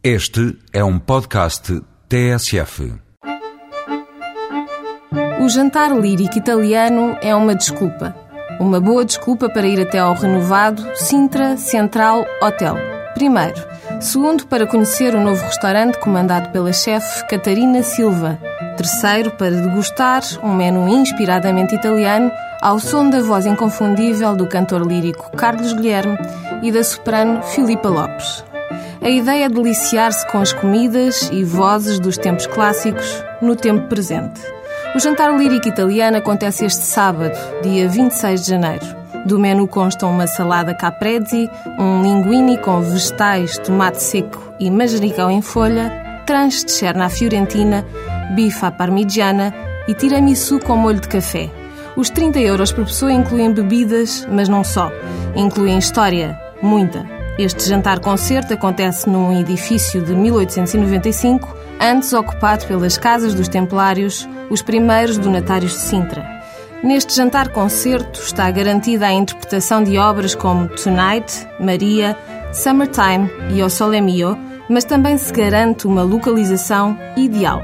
Este é um podcast TSF. O jantar lírico italiano é uma desculpa. Uma boa desculpa para ir até ao renovado Sintra Central Hotel. Primeiro. Segundo, para conhecer o novo restaurante comandado pela chefe Catarina Silva. Terceiro, para degustar um menu inspiradamente italiano ao som da voz inconfundível do cantor lírico Carlos Guilherme e da soprano Filipa Lopes. A ideia é deliciar-se com as comidas e vozes dos tempos clássicos no tempo presente. O jantar lírico italiano acontece este sábado, dia 26 de janeiro. Do menu constam uma salada caprese, um linguine com vegetais, tomate seco e manjericão em folha, tranche de cherna fiorentina, bife à parmigiana e tiramisu com molho de café. Os 30 euros por pessoa incluem bebidas, mas não só. Incluem história, muita. Este jantar-concerto acontece num edifício de 1895, antes ocupado pelas Casas dos Templários, os primeiros donatários de Sintra. Neste jantar-concerto está garantida a interpretação de obras como Tonight, Maria, Summertime e O Sole Mio, mas também se garante uma localização ideal.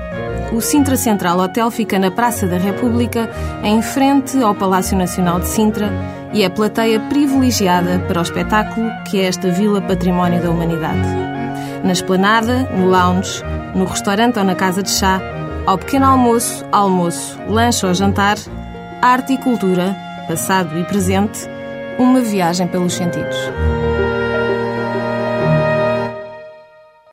O Sintra Central Hotel fica na Praça da República, em frente ao Palácio Nacional de Sintra, e é plateia privilegiada para o espetáculo que é esta Vila Património da Humanidade. Na esplanada, no lounge, no restaurante ou na casa de chá, ao pequeno almoço, almoço, lanche ou jantar, arte e cultura, passado e presente, uma viagem pelos sentidos.